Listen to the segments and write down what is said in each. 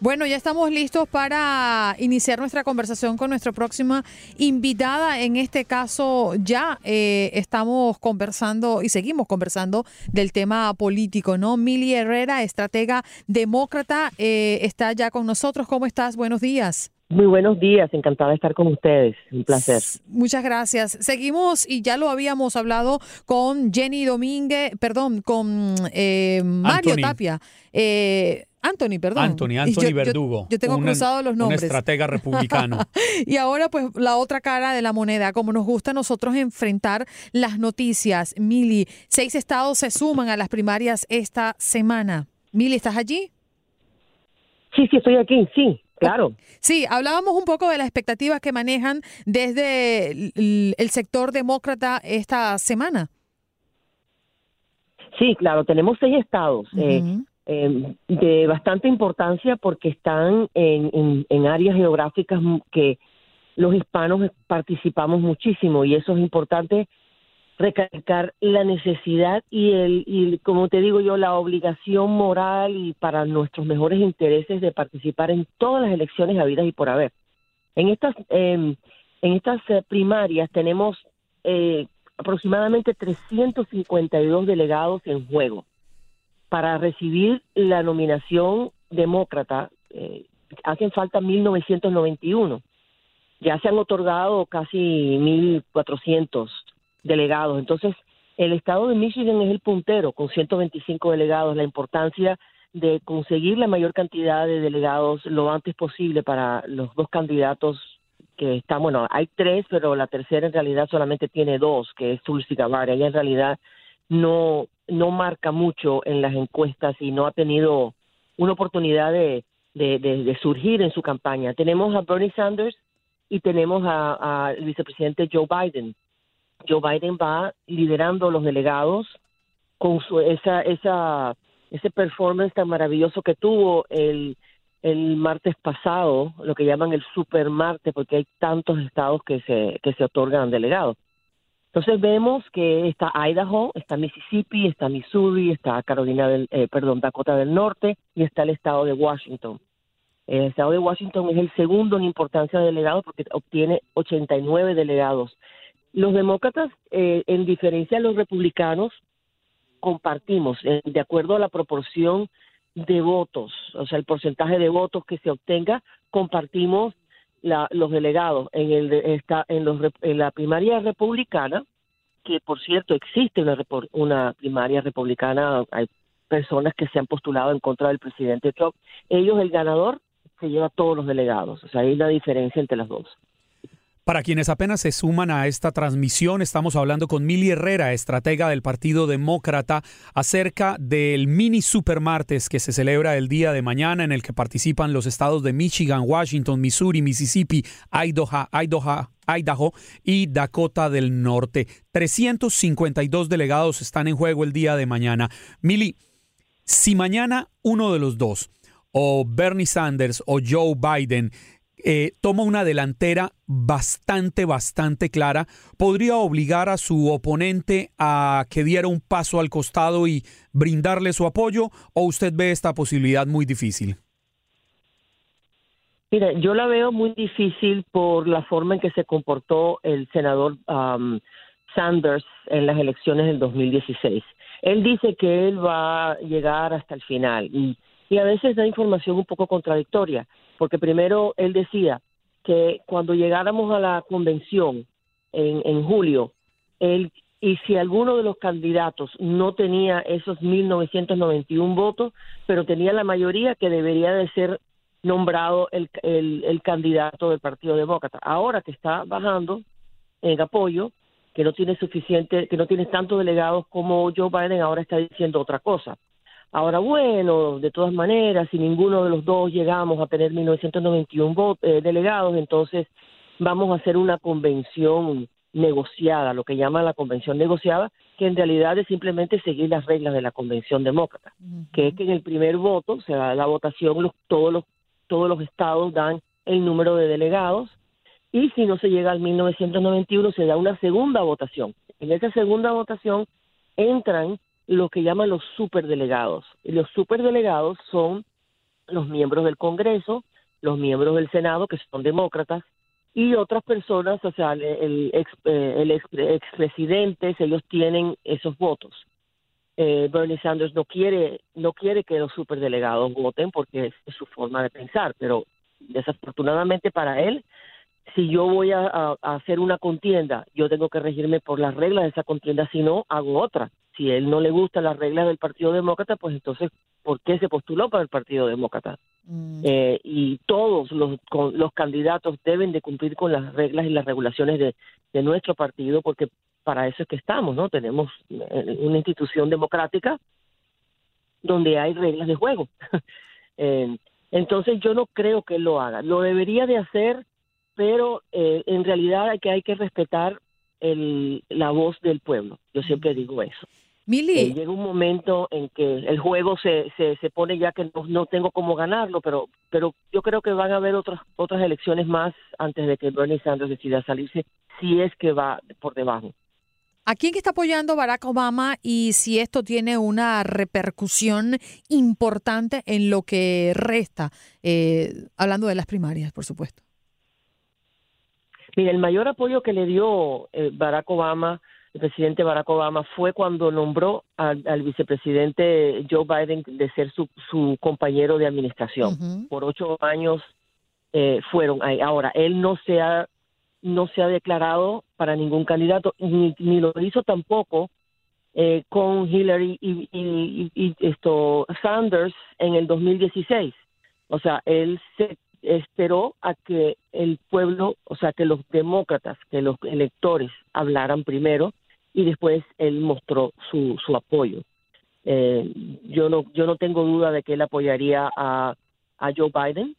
Bueno, ya estamos listos para iniciar nuestra conversación con nuestra próxima invitada. En este caso, ya eh, estamos conversando y seguimos conversando del tema político, ¿no? Mili Herrera, estratega demócrata, eh, está ya con nosotros. ¿Cómo estás? Buenos días. Muy buenos días, encantada de estar con ustedes, un placer. Muchas gracias. Seguimos y ya lo habíamos hablado con Jenny Domínguez, perdón, con eh, Mario Tapia. Eh, Anthony, perdón. Anthony, Anthony Verdugo. Yo, tengo cruzado los nombres. Un estratega republicano. y ahora, pues, la otra cara de la moneda, como nos gusta a nosotros enfrentar las noticias. Mili, seis estados se suman a las primarias esta semana. Mili, ¿estás allí? Sí, sí, estoy aquí, sí. Claro. Sí, hablábamos un poco de las expectativas que manejan desde el sector demócrata esta semana. Sí, claro, tenemos seis estados. Eh, Em, de bastante importancia porque están en, en, áreas geográficas que los hispanos participamos muchísimo y eso es importante recalcar la necesidad y el y como te digo yo la obligación moral y para nuestros mejores intereses de participar en todas las elecciones habidas y por haber. En estas em, en estas eh, primarias tenemos eh, aproximadamente 352 delegados en juego para recibir la nominación demócrata eh, hacen falta 1991. Ya se han otorgado casi 1400 delegados. Entonces, el estado de Michigan es el puntero con 125 delegados. La importancia de conseguir la mayor cantidad de delegados lo antes posible para los dos candidatos que están, bueno, hay tres, pero la tercera en realidad solamente tiene dos, que es Tulsi Gabbard. Ella en realidad no no marca mucho en las encuestas y no ha tenido una oportunidad de, de, surgir en su campaña. Tenemos a Bernie Sanders y tenemos al vicepresidente Joe Biden. Joe Biden va liderando los delegados con su, esa, esa, ese performance tan maravilloso que tuvo el, el martes pasado, lo que llaman el super martes, porque hay tantos estados que se, que se otorgan delegados. Entonces vemos que está Idaho, está Mississippi, está Missouri, está Carolina del, eh, perdón, Dakota del Norte y está el estado de Washington. El estado de Washington es el segundo en importancia de delegados porque obtiene 89 delegados. Los demócratas, eh, en diferencia de los republicanos, compartimos, eh, de acuerdo a la proporción de votos, o sea, el porcentaje de votos que se obtenga, compartimos los delegados en, el, en, los, en la primaria republicana, que por cierto existe una, una primaria republicana, hay personas que se han postulado en contra del presidente Trump, ellos el ganador se lleva todos los delegados, o sea, hay una diferencia entre las dos. Para quienes apenas se suman a esta transmisión, estamos hablando con Mili Herrera, estratega del Partido Demócrata, acerca del mini supermartes que se celebra el día de mañana en el que participan los estados de Michigan, Washington, Missouri, Mississippi, Idaho, Idaho, Idaho y Dakota del Norte. 352 delegados están en juego el día de mañana. Mili, si mañana uno de los dos, o Bernie Sanders o Joe Biden, eh, toma una delantera bastante, bastante clara, podría obligar a su oponente a que diera un paso al costado y brindarle su apoyo, o usted ve esta posibilidad muy difícil? Mira, yo la veo muy difícil por la forma en que se comportó el senador um, Sanders en las elecciones del 2016. Él dice que él va a llegar hasta el final y, y a veces da información un poco contradictoria porque primero él decía que cuando llegáramos a la convención en, julio, él y si alguno de los candidatos no tenía esos 1.991 votos, pero tenía la mayoría que debería de ser nombrado el, el, el, candidato del Partido Demócrata. Ahora que está bajando en apoyo, que no tiene suficiente, que no tiene tantos delegados como Joe Biden, ahora está diciendo otra cosa. Ahora, bueno, de todas maneras, si ninguno de los dos llegamos a tener 1991 eh, delegados, entonces vamos a hacer una convención negociada, lo que llama la convención negociada, que en realidad es simplemente seguir las reglas de la convención demócrata, que es que en el primer voto, o sea, la votación, todos los todos los estados dan el número de delegados y si no se llega al 1991 se da una segunda votación. En esa segunda votación entran lo que llaman los superdelegados. Y los superdelegados son los miembros del Congreso, los miembros del Senado, que son demócratas, y otras personas, o sea, el, ex, eh, el ex, expresidentes, ellos tienen esos votos. Eh, Bernie Sanders no quiere, no quiere que los superdelegados voten porque es, su forma de pensar, pero desafortunadamente para él, si yo voy a, a, hacer una contienda, yo tengo que regirme por las reglas de esa contienda, si no, hago otra. Si él no le gustan las reglas del Partido Demócrata, pues entonces, ¿por qué se postuló para el Partido Demócrata? Mm. Eh, y todos los, los candidatos deben de cumplir con las reglas y las regulaciones de, de nuestro partido, porque para eso es que estamos, ¿no? Tenemos eh, una institución democrática donde hay reglas de juego. eh, entonces yo no creo que él lo haga. Lo debería de hacer, pero eh, en realidad hay que, hay que respetar el, la voz del pueblo. Yo siempre digo eso. Mili. Eh, llega un momento en que el juego se, se, se pone ya que no, no, tengo cómo ganarlo, pero, pero yo creo que van a haber otras, otras elecciones más antes de que Bernie Sanders decida salirse, si es que va por debajo. ¿A quién está apoyando Barack Obama y si esto tiene una repercusión importante en lo que resta? Eh, hablando de las primarias, por supuesto. Mira, el mayor apoyo que le dio eh, Barack Obama, el presidente Barack Obama, fue cuando nombró al, al vicepresidente Joe Biden de ser su, su compañero de administración. Uh -huh. Por ocho años eh, fueron ahí. Ahora, él no se ha no se ha declarado para ningún candidato, ni, ni lo hizo tampoco eh, con Hillary y, y, y, esto Sanders en el 2016. O sea, él se esperó a que el pueblo, o sea, que los demócratas, que los electores hablaran primero y después él mostró su, su apoyo. Eh, yo no yo no tengo duda de que él apoyaría a, a Joe Biden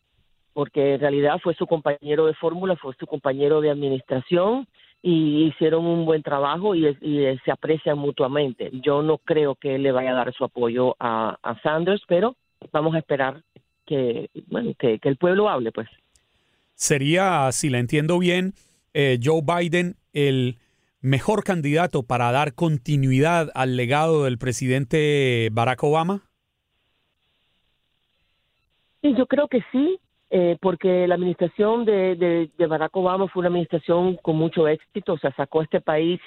porque en realidad fue su compañero de fórmula, fue su compañero de administración y hicieron un buen trabajo y, se aprecian mutuamente. Yo no creo que él le vaya a dar su apoyo a, Sanders, pero vamos a esperar que, bueno, que, que, el pueblo hable, pues. Sería, si la entiendo bien, eh, Joe Biden el mejor candidato para dar continuidad al legado del presidente Barack Obama. Sí, yo creo que sí, eh, porque la administración de, de, Barack Obama fue una administración con mucho éxito, o sea, sacó a este país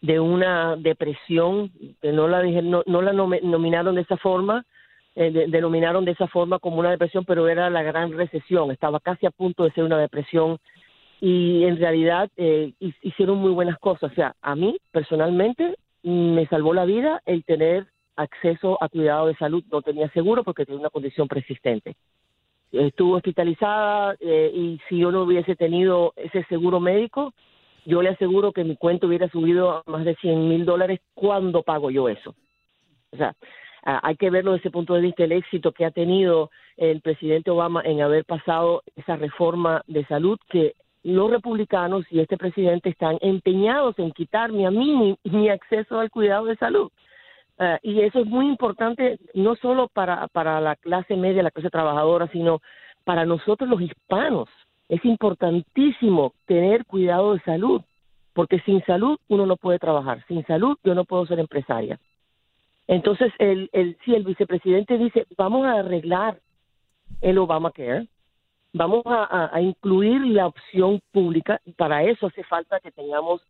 de una depresión, no la, no, no la nominaron de esa forma, eh, de, denominaron de esa forma como una depresión, pero era la gran recesión, estaba casi a punto de ser una depresión y en realidad eh, hicieron muy buenas cosas, o sea, a mí personalmente me salvó la vida el tener acceso a cuidado de salud, no tenía seguro porque tenía una condición persistente estuvo hospitalizada eh, y si yo no hubiese tenido ese seguro médico, yo le aseguro que mi cuenta hubiera subido a más de 100 mil dólares. ¿Cuándo pago yo eso? O sea, hay que verlo desde ese punto de vista, el éxito que ha tenido el presidente Obama en haber pasado esa reforma de salud que los republicanos y este presidente están empeñados en quitarme a mí mi, mi acceso al cuidado de salud. Uh, y eso es muy importante no solo para, para la clase media, la clase trabajadora, sino para nosotros los hispanos. Es importantísimo tener cuidado de salud, porque sin salud uno no puede trabajar, sin salud yo no puedo ser empresaria. Entonces, el, el, si el vicepresidente dice, vamos a arreglar el Obamacare, vamos a, incluir la opción pública, para eso hace falta que tengamos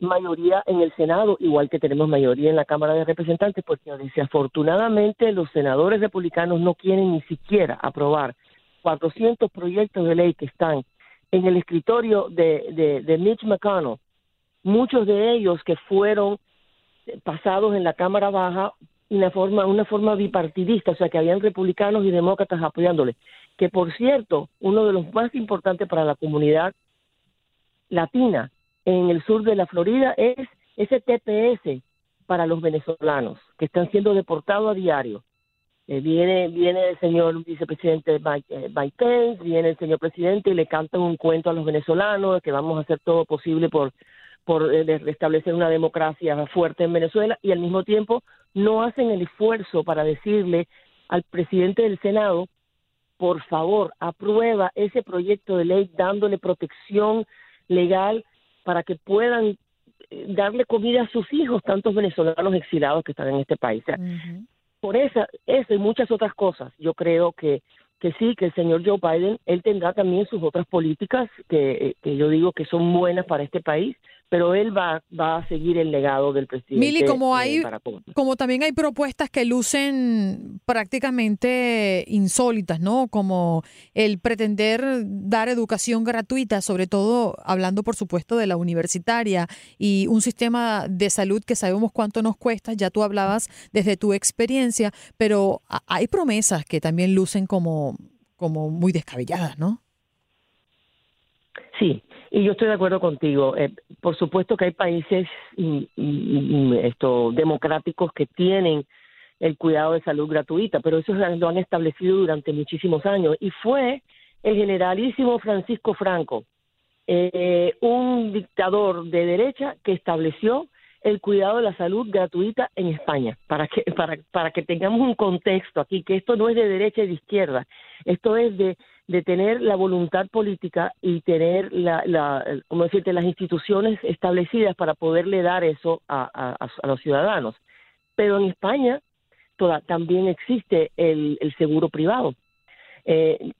mayoría en el Senado, igual que tenemos mayoría en la Cámara de Representantes, porque desafortunadamente los senadores republicanos no quieren ni siquiera aprobar 400 proyectos de ley que están en el escritorio de, de, de Mitch McConnell, muchos de ellos que fueron pasados en la Cámara Baja una forma, una forma bipartidista, o sea que habían republicanos y demócratas apoyándole, que por cierto, uno de los más importantes para la comunidad latina en el sur de la Florida es ese TPS para los venezolanos que están siendo deportados a diario. Eh, viene, viene el señor vicepresidente Mike, eh, viene el señor presidente y le cantan un cuento a los venezolanos de que vamos a hacer todo posible por, por eh, restablecer una democracia fuerte en Venezuela y al mismo tiempo no hacen el esfuerzo para decirle al presidente del Senado, por favor, aprueba ese proyecto de ley dándole protección legal para que puedan darle comida a sus hijos, tantos venezolanos exilados que están en este país. O sea, uh -huh. por esa, eso y muchas otras cosas, yo creo que que sí, que el señor Joe Biden, él tendrá también sus otras políticas que, que yo digo que son buenas para este país, pero él va, va a seguir el legado del presidente. Mili, como hay, como también hay propuestas que lucen prácticamente insólitas, ¿no? Como el pretender dar educación gratuita, sobre todo hablando, por supuesto, de la universitaria y un sistema de salud que sabemos cuánto nos cuesta. Ya tú hablabas desde tu experiencia, pero hay promesas que también lucen como, como muy descabelladas, ¿no? Sí, y yo estoy de acuerdo contigo. Eh, por supuesto que hay países esto, democráticos que tienen el cuidado de salud gratuita, pero eso lo han establecido durante muchísimos años. Y fue el generalísimo Francisco Franco, eh, un dictador de derecha que estableció el cuidado de la salud gratuita en España, para que, para, para que tengamos un contexto aquí, que esto no es de derecha y de izquierda, esto es de de tener la voluntad política y tener la, la como decirte las instituciones establecidas para poderle dar eso a, a, los ciudadanos. Pero en España también existe el, el seguro privado. Eh,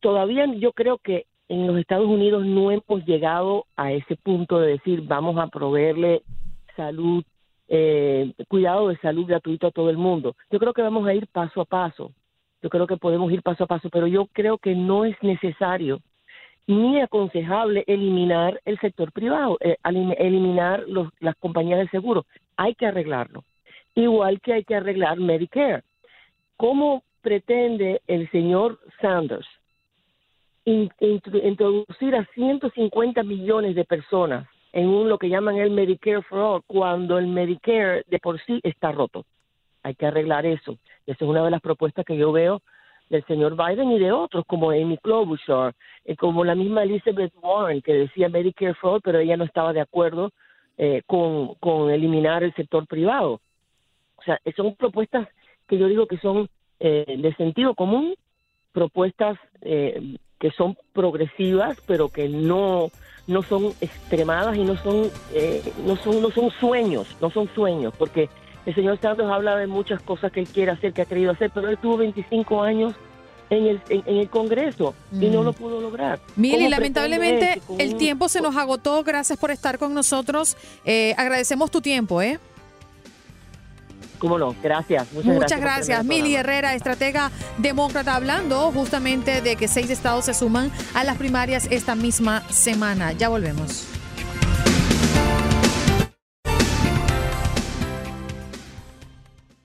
todavía yo creo que en los Estados Unidos no hemos llegado a ese punto de decir vamos a proveerle salud eh, cuidado de salud gratuito a todo el mundo yo creo que vamos a ir paso a paso yo creo que podemos ir paso a paso, pero yo creo que no es necesario ni aconsejable eliminar el sector privado, eh, eliminar los, las compañías de seguro. Hay que arreglarlo. Igual que hay que arreglar Medicare. ¿Cómo pretende el señor Sanders introducir a 150 millones de personas en un lo que llaman el Medicare for All cuando el Medicare de por sí está roto? Hay que arreglar eso. Esa es una de las propuestas que yo veo del señor Biden y de otros como Amy Klobuchar, eh, como la misma Elizabeth Warren que decía Medicare for pero ella no estaba de acuerdo eh, con, con eliminar el sector privado. O sea, son propuestas que yo digo que son eh, de sentido común, propuestas que son progresivas, pero que no no son extremadas y no son no son no son sueños, no son sueños, porque el señor Santos habla de muchas cosas que él quiere hacer, que ha querido hacer, pero él tuvo 25 años en el, en, el Congreso y no mm. lo pudo lograr. Mili, lamentablemente el tiempo se nos agotó. Gracias por estar con nosotros. Eh, agradecemos tu tiempo, ¿eh? Cómo no, gracias. Muchas, gracias. Mili Herrera, estratega demócrata, hablando justamente de que seis estados se suman a las primarias esta misma semana. Ya volvemos.